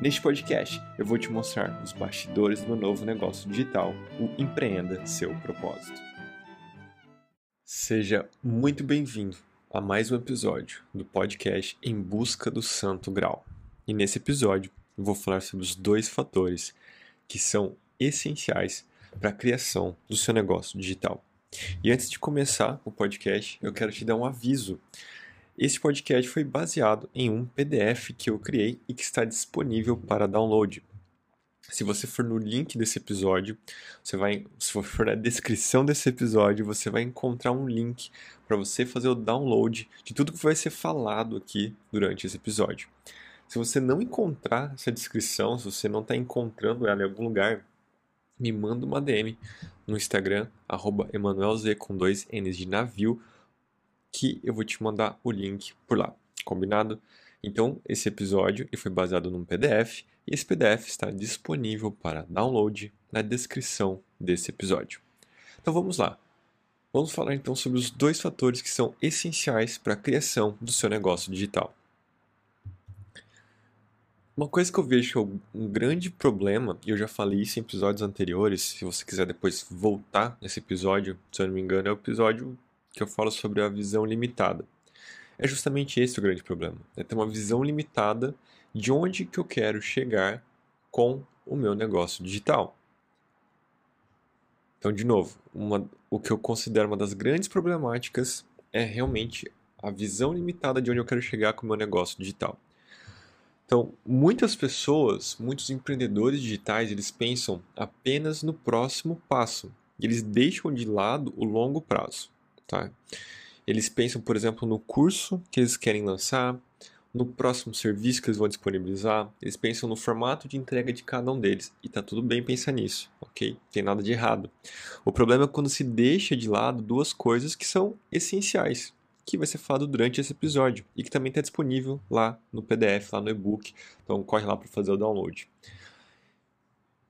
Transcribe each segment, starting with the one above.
Neste podcast, eu vou te mostrar os bastidores do novo negócio digital, o Empreenda Seu Propósito. Seja muito bem-vindo a mais um episódio do podcast Em Busca do Santo Grau. E nesse episódio, eu vou falar sobre os dois fatores que são essenciais para a criação do seu negócio digital. E antes de começar o podcast, eu quero te dar um aviso esse podcast foi baseado em um PDF que eu criei e que está disponível para download. Se você for no link desse episódio, você vai, se for na descrição desse episódio, você vai encontrar um link para você fazer o download de tudo que vai ser falado aqui durante esse episódio. Se você não encontrar essa descrição, se você não está encontrando ela em algum lugar, me manda uma DM no Instagram, arroba com dois N's de navio, que eu vou te mandar o link por lá, combinado? Então, esse episódio foi baseado num PDF e esse PDF está disponível para download na descrição desse episódio. Então vamos lá. Vamos falar então sobre os dois fatores que são essenciais para a criação do seu negócio digital. Uma coisa que eu vejo que é um grande problema, e eu já falei isso em episódios anteriores, se você quiser depois voltar nesse episódio, se eu não me engano, é o episódio que eu falo sobre a visão limitada. É justamente esse o grande problema. É ter uma visão limitada de onde que eu quero chegar com o meu negócio digital. Então, de novo, uma, o que eu considero uma das grandes problemáticas é realmente a visão limitada de onde eu quero chegar com o meu negócio digital. Então, muitas pessoas, muitos empreendedores digitais, eles pensam apenas no próximo passo. Eles deixam de lado o longo prazo. Tá? Eles pensam, por exemplo, no curso que eles querem lançar, no próximo serviço que eles vão disponibilizar, eles pensam no formato de entrega de cada um deles. E tá tudo bem pensar nisso, ok? Não tem nada de errado. O problema é quando se deixa de lado duas coisas que são essenciais, que vai ser falado durante esse episódio e que também está disponível lá no PDF, lá no e-book. Então corre lá para fazer o download.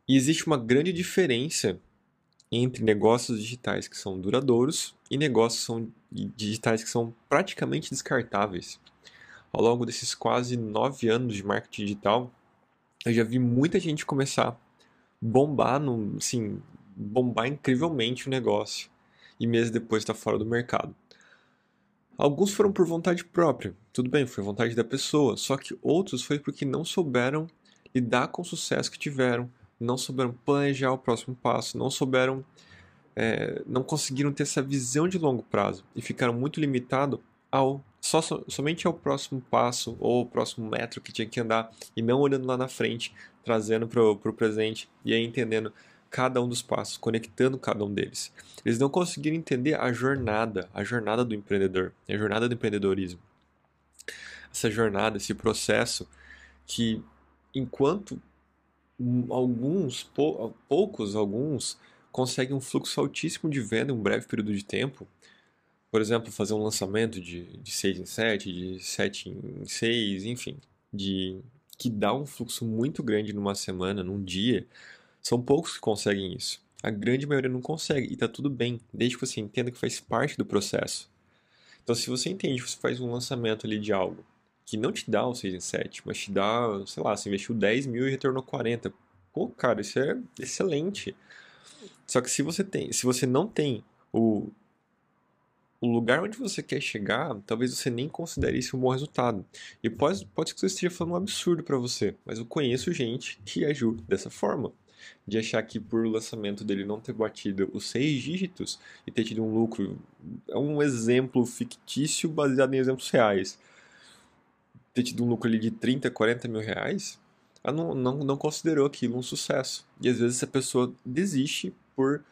E existe uma grande diferença entre negócios digitais que são duradouros e negócios são digitais que são praticamente descartáveis. Ao longo desses quase nove anos de marketing digital, eu já vi muita gente começar bombar, no, assim, bombar incrivelmente o negócio e meses depois está fora do mercado. Alguns foram por vontade própria, tudo bem, foi vontade da pessoa, só que outros foi porque não souberam lidar com o sucesso que tiveram, não souberam planejar o próximo passo, não souberam, é, não conseguiram ter essa visão de longo prazo e ficaram muito limitados ao só, somente ao próximo passo ou ao próximo metro que tinha que andar e não olhando lá na frente, trazendo para o presente e aí entendendo cada um dos passos, conectando cada um deles. Eles não conseguiram entender a jornada, a jornada do empreendedor, a jornada do empreendedorismo. Essa jornada, esse processo que enquanto alguns, pou, poucos, alguns, conseguem um fluxo altíssimo de venda em um breve período de tempo. Por exemplo, fazer um lançamento de, de 6 em 7, de 7 em 6, enfim, de que dá um fluxo muito grande numa semana, num dia. São poucos que conseguem isso. A grande maioria não consegue, e está tudo bem, desde que você entenda que faz parte do processo. Então, se você entende você faz um lançamento ali de algo, que não te dá o 6 em 7, mas te dá, sei lá, você investiu 10 mil e retornou 40. Pô, cara, isso é excelente. Só que se você tem, se você não tem o, o lugar onde você quer chegar, talvez você nem considere isso um bom resultado. E pode, pode que você esteja falando um absurdo para você, mas eu conheço gente que ajuda dessa forma. De achar que por o lançamento dele não ter batido os seis dígitos e ter tido um lucro. É um exemplo fictício baseado em exemplos reais ter tido um lucro ali de 30, 40 mil reais, ela não, não, não considerou aquilo um sucesso. E às vezes essa pessoa desiste por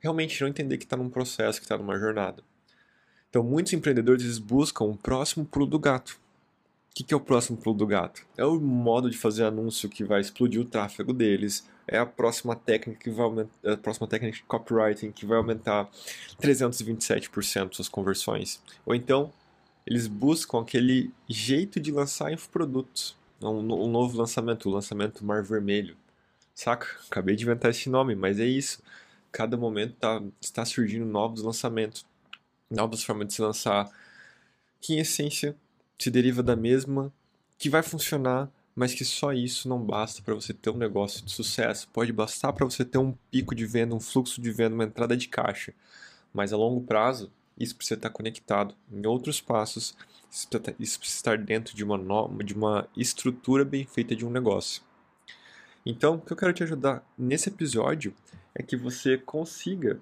realmente não entender que está num processo, que está numa jornada. Então muitos empreendedores buscam o próximo pulo do gato, que, que é o próximo pulo do gato? É o modo de fazer anúncio que vai explodir o tráfego deles, é a próxima técnica que vai aumentar, é a próxima técnica de copywriting que vai aumentar 327% suas conversões. Ou então, eles buscam aquele jeito de lançar infoprodutos, um, um novo lançamento, o lançamento Mar Vermelho. Saca? Acabei de inventar esse nome, mas é isso. Cada momento tá, está surgindo novos lançamentos, novas formas de se lançar, que em essência se deriva da mesma, que vai funcionar mas que só isso não basta para você ter um negócio de sucesso. Pode bastar para você ter um pico de venda, um fluxo de venda, uma entrada de caixa. Mas a longo prazo, isso precisa estar conectado em outros passos, isso precisa estar dentro de uma, norma, de uma estrutura bem feita de um negócio. Então, o que eu quero te ajudar nesse episódio é que você consiga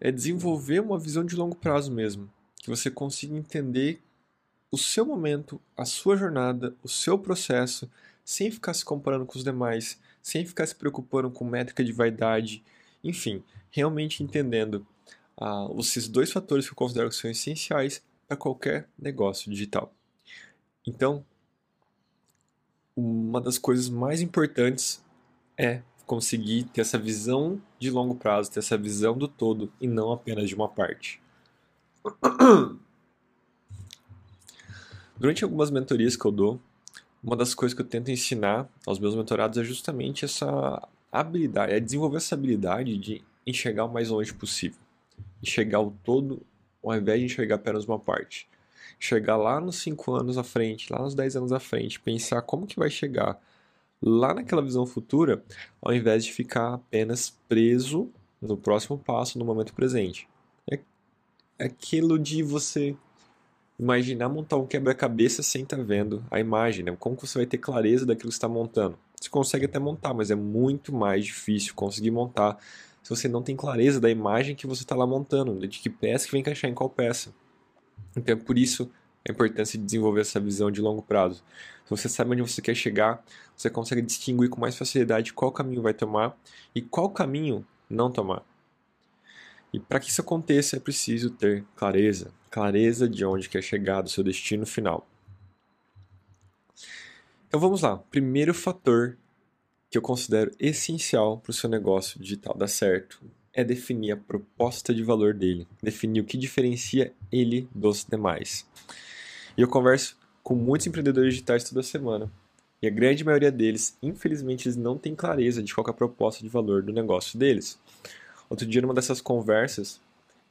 é desenvolver uma visão de longo prazo mesmo, que você consiga entender o seu momento, a sua jornada, o seu processo, sem ficar se comparando com os demais, sem ficar se preocupando com métrica de vaidade, enfim, realmente entendendo uh, esses dois fatores que eu considero que são essenciais para qualquer negócio digital. Então, uma das coisas mais importantes é conseguir ter essa visão de longo prazo, ter essa visão do todo e não apenas de uma parte. Durante algumas mentorias que eu dou, uma das coisas que eu tento ensinar aos meus mentorados é justamente essa habilidade, é desenvolver essa habilidade de enxergar o mais longe possível. Enxergar o todo ao invés de enxergar apenas uma parte. Chegar lá nos 5 anos à frente, lá nos 10 anos à frente, pensar como que vai chegar lá naquela visão futura, ao invés de ficar apenas preso no próximo passo, no momento presente. É aquilo de você imaginar montar um quebra-cabeça sem estar tá vendo a imagem, né? Como você vai ter clareza daquilo que está montando? Você consegue até montar, mas é muito mais difícil conseguir montar se você não tem clareza da imagem que você está lá montando, de que peça que vai encaixar em qual peça. Então, por isso a importância de desenvolver essa visão de longo prazo. Se você sabe onde você quer chegar, você consegue distinguir com mais facilidade qual caminho vai tomar e qual caminho não tomar. E para que isso aconteça é preciso ter clareza, clareza de onde quer chegar, do seu destino final. Então vamos lá. Primeiro fator que eu considero essencial para o seu negócio digital dar certo é definir a proposta de valor dele, definir o que diferencia ele dos demais. E eu converso com muitos empreendedores digitais toda semana. E a grande maioria deles, infelizmente, eles não têm clareza de qual é a proposta de valor do negócio deles. Outro dia, numa dessas conversas,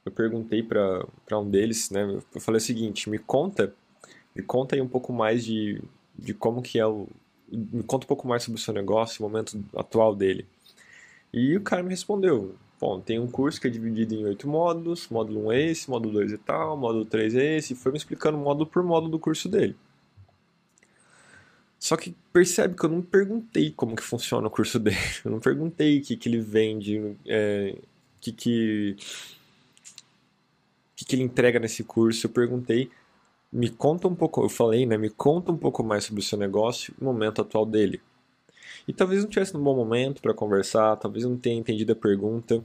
eu perguntei para um deles, né? Eu falei o seguinte: me conta, me conta aí um pouco mais de, de como que é o. Me conta um pouco mais sobre o seu negócio, o momento atual dele. E o cara me respondeu: Bom, tem um curso que é dividido em oito módulos, módulo 1 é esse, módulo 2 é tal, módulo 3 é esse, e foi me explicando módulo por módulo do curso dele. Só que percebe que eu não perguntei como que funciona o curso dele, eu não perguntei o que, que ele vende, é, que, que, que, que ele entrega nesse curso. Eu perguntei, me conta um pouco, eu falei, né? Me conta um pouco mais sobre o seu negócio e o momento atual dele. E talvez não tivesse um bom momento para conversar, talvez não tenha entendido a pergunta.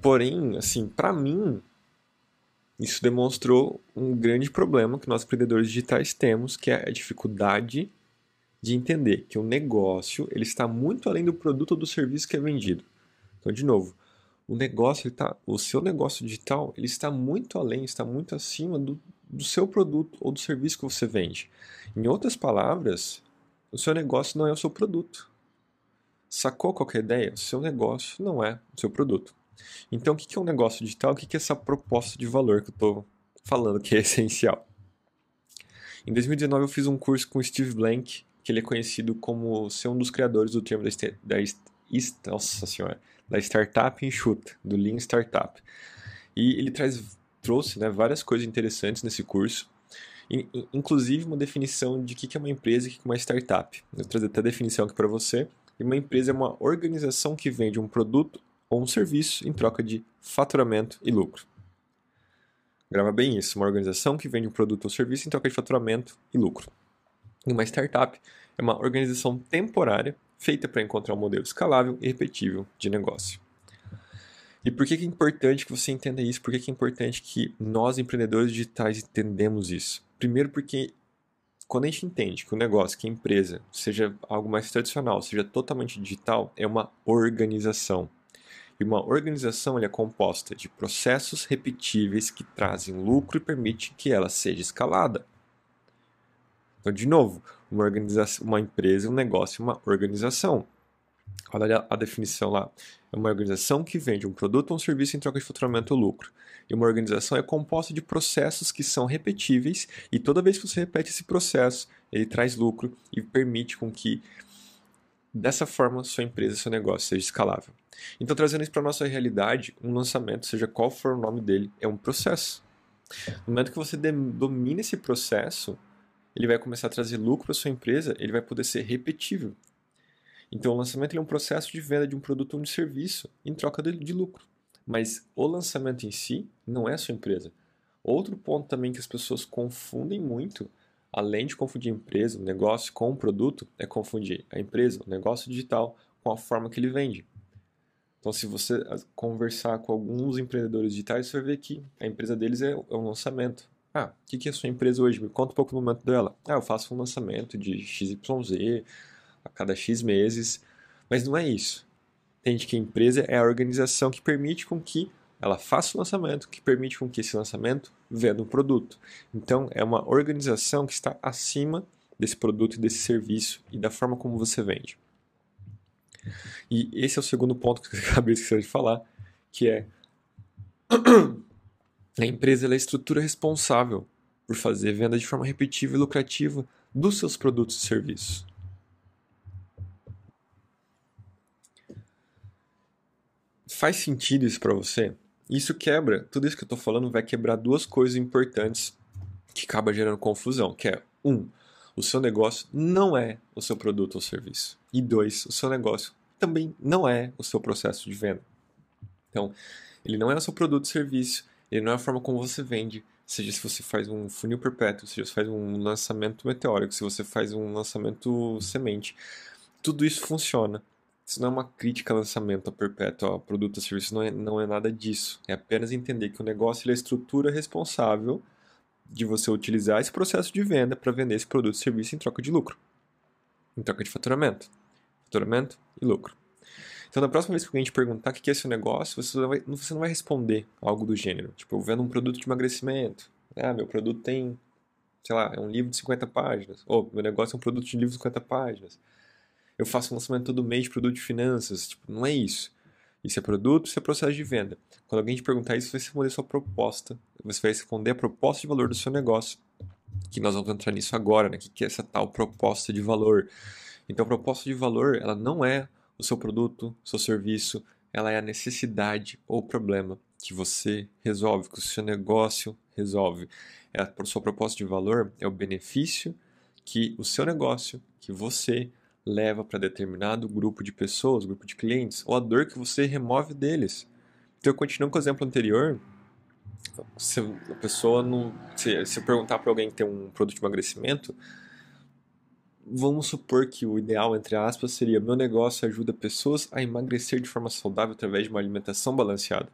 Porém, assim, para mim, isso demonstrou um grande problema que nós empreendedores digitais temos, que é a dificuldade de entender que o negócio ele está muito além do produto ou do serviço que é vendido. Então, de novo, o negócio, ele tá, o seu negócio digital, ele está muito além, está muito acima do, do seu produto ou do serviço que você vende. Em outras palavras, o seu negócio não é o seu produto. Sacou qualquer ideia? O seu negócio não é o seu produto. Então, o que é um negócio digital? O que é essa proposta de valor que eu estou falando que é essencial? Em 2019, eu fiz um curso com o Steve Blank, que ele é conhecido como ser um dos criadores do termo da, da, nossa senhora, da startup enxuta, do Lean Startup. E ele traz, trouxe né, várias coisas interessantes nesse curso, inclusive uma definição de o que é uma empresa e o que é uma startup. Eu trazer até a definição aqui para você. E uma empresa é uma organização que vende um produto ou um serviço em troca de faturamento e lucro. Grava bem isso, uma organização que vende um produto ou serviço em troca de faturamento e lucro. E uma startup é uma organização temporária feita para encontrar um modelo escalável e repetível de negócio. E por que, é importante que você entenda isso? Por que, que é importante que nós, empreendedores digitais, entendemos isso? Primeiro, porque quando a gente entende que o negócio, que a empresa, seja algo mais tradicional, seja totalmente digital, é uma organização. E uma organização é composta de processos repetíveis que trazem lucro e permite que ela seja escalada. Então, de novo, uma, organização, uma empresa, um negócio, uma organização. Olha a definição lá. É uma organização que vende um produto ou um serviço em troca de faturamento ou lucro. E uma organização é composta de processos que são repetíveis e toda vez que você repete esse processo, ele traz lucro e permite com que dessa forma sua empresa, seu negócio seja escalável. Então, trazendo isso para a nossa realidade, um lançamento, seja qual for o nome dele, é um processo. No momento que você domina esse processo, ele vai começar a trazer lucro para sua empresa, ele vai poder ser repetível. Então, o lançamento é um processo de venda de um produto ou um serviço em troca de, de lucro. Mas o lançamento em si não é a sua empresa. Outro ponto também que as pessoas confundem muito, além de confundir a empresa, o negócio com o produto, é confundir a empresa, o negócio digital, com a forma que ele vende. Então, se você ah, conversar com alguns empreendedores digitais, você vai ver que a empresa deles é, é um lançamento. Ah, o que é a sua empresa hoje? Me conta um pouco do momento dela. Ah, eu faço um lançamento de XYZ a cada X meses. Mas não é isso. Entende que a empresa é a organização que permite com que ela faça o lançamento, que permite com que esse lançamento venda um produto. Então, é uma organização que está acima desse produto e desse serviço e da forma como você vende. E esse é o segundo ponto que eu acabei esquecendo de falar, que é a empresa é a estrutura responsável por fazer venda de forma repetitiva e lucrativa dos seus produtos e serviços. Faz sentido isso para você? Isso quebra, tudo isso que eu estou falando vai quebrar duas coisas importantes que acaba gerando confusão, que é um, o seu negócio não é o seu produto ou serviço. E dois, o seu negócio também não é o seu processo de venda. Então, ele não é o seu produto ou serviço, ele não é a forma como você vende, seja se você faz um funil perpétuo, seja se faz um lançamento meteórico, se você faz um lançamento semente. Tudo isso funciona. Isso não é uma crítica a lançamento a perpétuo, a produto ou serviço, não é, não é nada disso. É apenas entender que o negócio é a estrutura responsável de você utilizar esse processo de venda para vender esse produto ou serviço em troca de lucro, em troca de faturamento faturamento e lucro. Então, na próxima vez que alguém te perguntar o que é esse negócio, você não, vai, você não vai responder algo do gênero. Tipo, eu vendo um produto de emagrecimento. Ah, meu produto tem, sei lá, é um livro de 50 páginas. Ou, meu negócio é um produto de livro de 50 páginas. Eu faço um lançamento todo mês de produto de finanças. Tipo, não é isso. Isso é produto, isso é processo de venda. Quando alguém te perguntar isso, você vai responder sua proposta. Você vai responder a proposta de valor do seu negócio. Que nós vamos entrar nisso agora, né? O que é essa tal proposta de valor? Então, a proposta de valor, ela não é o seu produto, seu serviço, ela é a necessidade ou problema que você resolve, que o seu negócio resolve. É a sua proposta de valor é o benefício que o seu negócio, que você leva para determinado grupo de pessoas, grupo de clientes, ou a dor que você remove deles. Então, continuando com o exemplo anterior, se a pessoa não. Se, se perguntar para alguém que tem um produto de emagrecimento, Vamos supor que o ideal, entre aspas, seria meu negócio ajuda pessoas a emagrecer de forma saudável através de uma alimentação balanceada.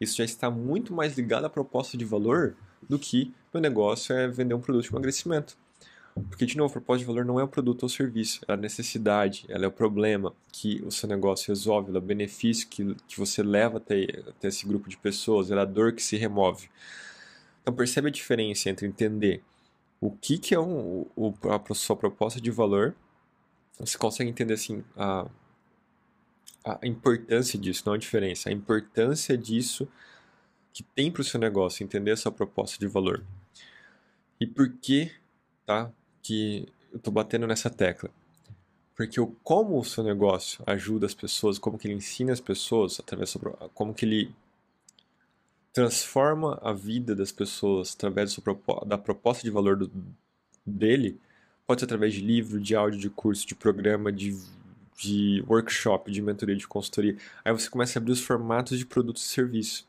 Isso já está muito mais ligado à proposta de valor do que meu negócio é vender um produto de emagrecimento. Porque, de novo, a proposta de valor não é o produto ou serviço, é a necessidade, ela é o problema que o seu negócio resolve, ela é o benefício que, que você leva até, até esse grupo de pessoas, ela é a dor que se remove. Então, percebe a diferença entre entender o que, que é um, o, a sua proposta de valor. Você consegue entender assim a, a importância disso, não a diferença, a importância disso que tem para o seu negócio, entender a sua proposta de valor. E por que, tá? Que eu estou batendo nessa tecla? Porque o, como o seu negócio ajuda as pessoas, como que ele ensina as pessoas, através como que ele transforma a vida das pessoas através da proposta de valor do, dele, pode ser através de livro, de áudio, de curso, de programa, de, de workshop, de mentoria, de consultoria. Aí você começa a abrir os formatos de produtos e serviços.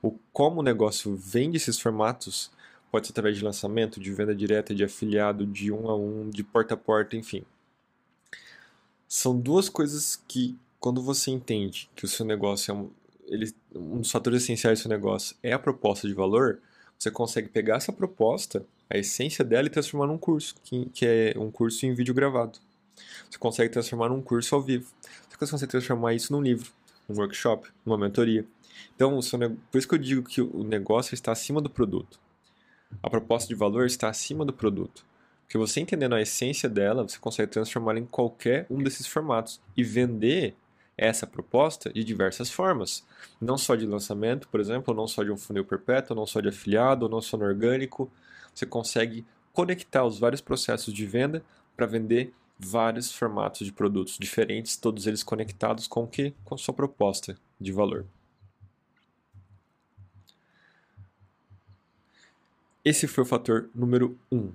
O como o negócio vende esses formatos pode ser através de lançamento, de venda direta, de afiliado, de um a um, de porta a porta, enfim. São duas coisas que, quando você entende que o seu negócio é um, ele, um dos fatores essenciais do seu negócio é a proposta de valor, você consegue pegar essa proposta, a essência dela e transformar num curso, que, que é um curso em vídeo gravado. Você consegue transformar num curso ao vivo. Você consegue transformar isso num livro, num workshop, numa mentoria. Então, por isso que eu digo que o negócio está acima do produto. A proposta de valor está acima do produto. Porque você entendendo a essência dela, você consegue transformá-la em qualquer um desses formatos e vender essa proposta de diversas formas. Não só de lançamento, por exemplo, não só de um funil perpétuo, não só de afiliado, não só no orgânico. Você consegue conectar os vários processos de venda para vender vários formatos de produtos diferentes, todos eles conectados com o que? Com sua proposta de valor. Esse foi o fator número 1. Um.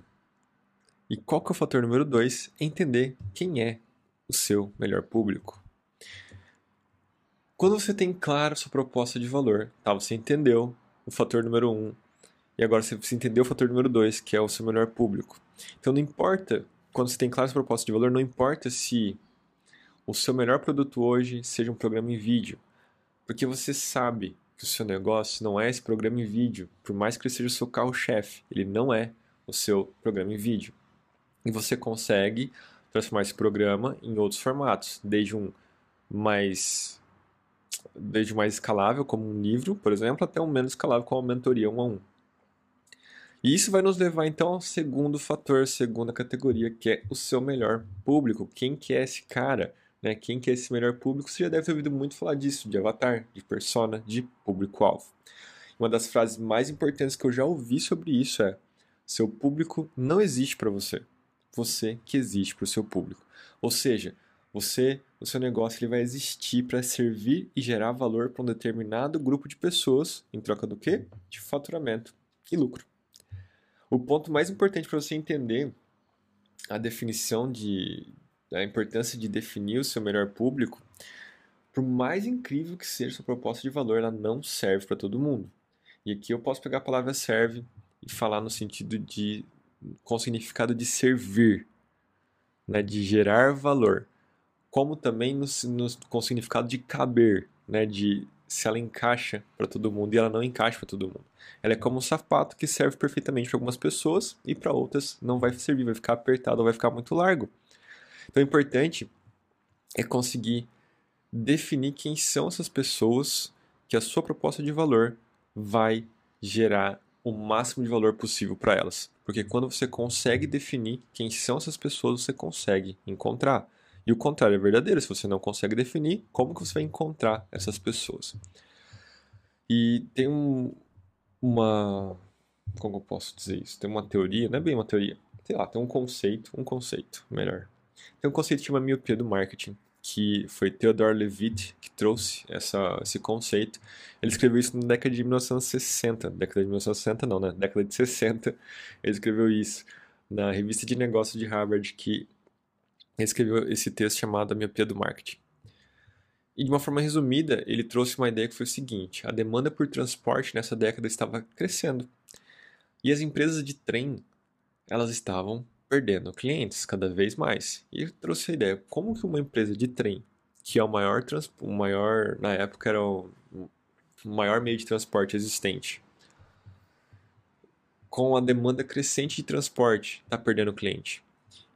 E qual que é o fator número 2? Entender quem é o seu melhor público. Quando você tem claro sua proposta de valor, tá? Você entendeu o fator número 1 um, e agora você entendeu o fator número 2, que é o seu melhor público. Então não importa, quando você tem claro sua proposta de valor, não importa se o seu melhor produto hoje seja um programa em vídeo, porque você sabe que o seu negócio não é esse programa em vídeo, por mais que ele seja o seu carro-chefe, ele não é o seu programa em vídeo. E você consegue transformar esse programa em outros formatos, desde um mais desde mais escalável, como um livro, por exemplo, até um menos escalável, como uma mentoria um a um. E isso vai nos levar então ao segundo fator, segunda categoria, que é o seu melhor público. Quem que é esse cara? Né? Quem que é esse melhor público? Você já deve ter ouvido muito falar disso, de avatar, de persona, de público-alvo. Uma das frases mais importantes que eu já ouvi sobre isso é: seu público não existe para você, você que existe para o seu público. Ou seja, você, o seu negócio ele vai existir para servir e gerar valor para um determinado grupo de pessoas, em troca do quê? De faturamento e lucro. O ponto mais importante para você entender a definição de, a importância de definir o seu melhor público, por mais incrível que seja sua proposta de valor, ela não serve para todo mundo. E aqui eu posso pegar a palavra serve e falar no sentido de com o significado de servir, né, de gerar valor, como também no, no, com significado de caber, né, de se ela encaixa para todo mundo e ela não encaixa para todo mundo. Ela é como um sapato que serve perfeitamente para algumas pessoas e para outras não vai servir, vai ficar apertado ou vai ficar muito largo. Então, o importante é conseguir definir quem são essas pessoas que a sua proposta de valor vai gerar o máximo de valor possível para elas. Porque quando você consegue definir quem são essas pessoas, você consegue encontrar. E o contrário é verdadeiro. Se você não consegue definir, como que você vai encontrar essas pessoas? E tem um, uma. Como eu posso dizer isso? Tem uma teoria, não é bem uma teoria. Sei lá, tem um conceito, um conceito, melhor. Tem um conceito que chama miopia do marketing, que foi Theodore Levitt que trouxe essa, esse conceito. Ele escreveu isso na década de 1960. Década de 1960 não, né? Década de 60. Ele escreveu isso na revista de negócios de Harvard, que escreveu esse texto chamado A Miopia do Marketing. E de uma forma resumida, ele trouxe uma ideia que foi o seguinte: a demanda por transporte nessa década estava crescendo. E as empresas de trem, elas estavam perdendo clientes cada vez mais. E ele trouxe a ideia: como que uma empresa de trem, que é o maior, o maior na época era o maior meio de transporte existente, com a demanda crescente de transporte, está perdendo cliente?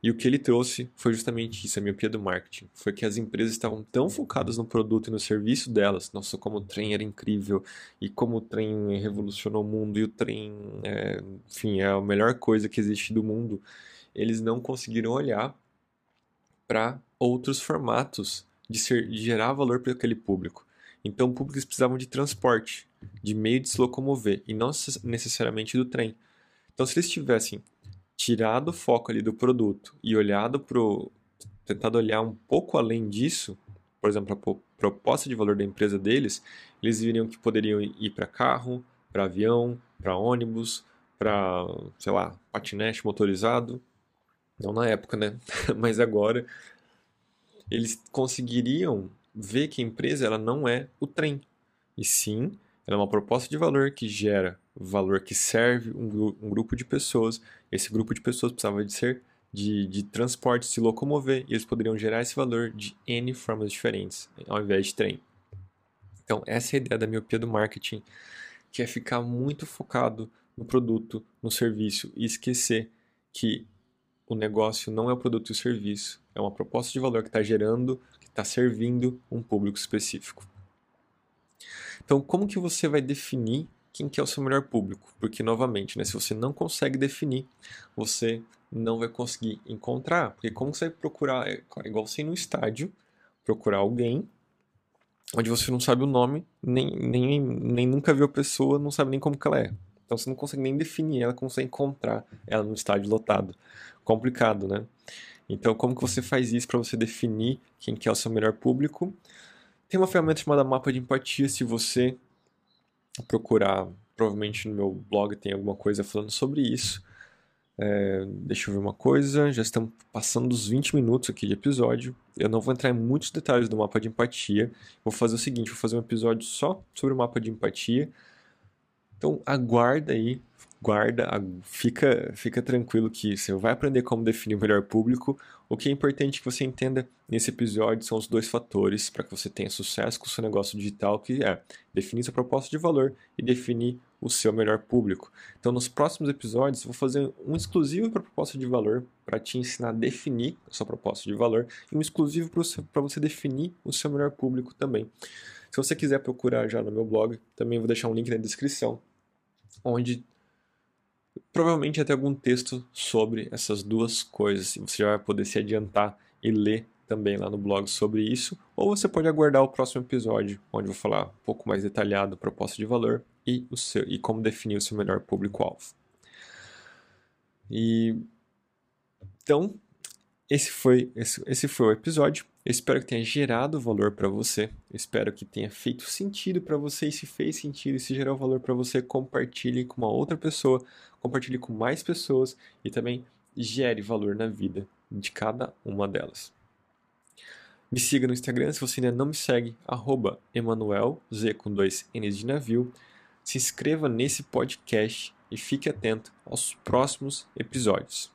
E o que ele trouxe foi justamente isso, a miopia do marketing. Foi que as empresas estavam tão focadas no produto e no serviço delas. Nossa, como o trem era incrível e como o trem revolucionou o mundo e o trem, é, enfim, é a melhor coisa que existe do mundo. Eles não conseguiram olhar para outros formatos de, ser, de gerar valor para aquele público. Então, públicos precisavam de transporte, de meio de se locomover e não necessariamente do trem. Então, se eles tivessem tirado o foco ali do produto e olhado pro tentado olhar um pouco além disso, por exemplo, a proposta de valor da empresa deles, eles viriam que poderiam ir para carro, para avião, para ônibus, para, sei lá, patinete motorizado. Não na época, né? Mas agora eles conseguiriam ver que a empresa ela não é o trem, e sim ela é uma proposta de valor que gera valor que serve um, um grupo de pessoas. Esse grupo de pessoas precisava de ser de, de transporte, se locomover, e eles poderiam gerar esse valor de N formas diferentes, ao invés de trem. Então, essa é a ideia da miopia do marketing, que é ficar muito focado no produto, no serviço e esquecer que o negócio não é o produto e o serviço, é uma proposta de valor que está gerando, que está servindo um público específico. Então, como que você vai definir quem que é o seu melhor público? Porque, novamente, né, se você não consegue definir, você não vai conseguir encontrar. Porque como você vai procurar, é igual você ir no estádio, procurar alguém onde você não sabe o nome, nem, nem, nem nunca viu a pessoa, não sabe nem como que ela é. Então você não consegue nem definir ela, consegue encontrar ela no estádio lotado. Complicado, né? Então como que você faz isso para você definir quem que é o seu melhor público? Tem uma ferramenta chamada mapa de empatia, se você procurar, provavelmente no meu blog tem alguma coisa falando sobre isso. É, deixa eu ver uma coisa, já estamos passando dos 20 minutos aqui de episódio. Eu não vou entrar em muitos detalhes do mapa de empatia. Vou fazer o seguinte, vou fazer um episódio só sobre o mapa de empatia. Então aguarda aí guarda, fica, fica tranquilo que você vai aprender como definir o melhor público. O que é importante que você entenda nesse episódio são os dois fatores para que você tenha sucesso com o seu negócio digital, que é definir sua proposta de valor e definir o seu melhor público. Então, nos próximos episódios, vou fazer um exclusivo para proposta de valor, para te ensinar a definir a sua proposta de valor, e um exclusivo para você definir o seu melhor público também. Se você quiser procurar já no meu blog, também vou deixar um link na descrição, onde provavelmente até algum texto sobre essas duas coisas. E você já vai poder se adiantar e ler também lá no blog sobre isso, ou você pode aguardar o próximo episódio, onde eu vou falar um pouco mais detalhado proposta de valor e, o seu, e como definir o seu melhor público-alvo. E então esse foi esse, esse foi o episódio. Eu espero que tenha gerado valor para você. Eu espero que tenha feito sentido para você. E se fez sentido e se gerou valor para você, compartilhe com uma outra pessoa, compartilhe com mais pessoas e também gere valor na vida de cada uma delas. Me siga no Instagram se você ainda não me segue, arroba Emanuel, Z com dois N's de navio. Se inscreva nesse podcast e fique atento aos próximos episódios.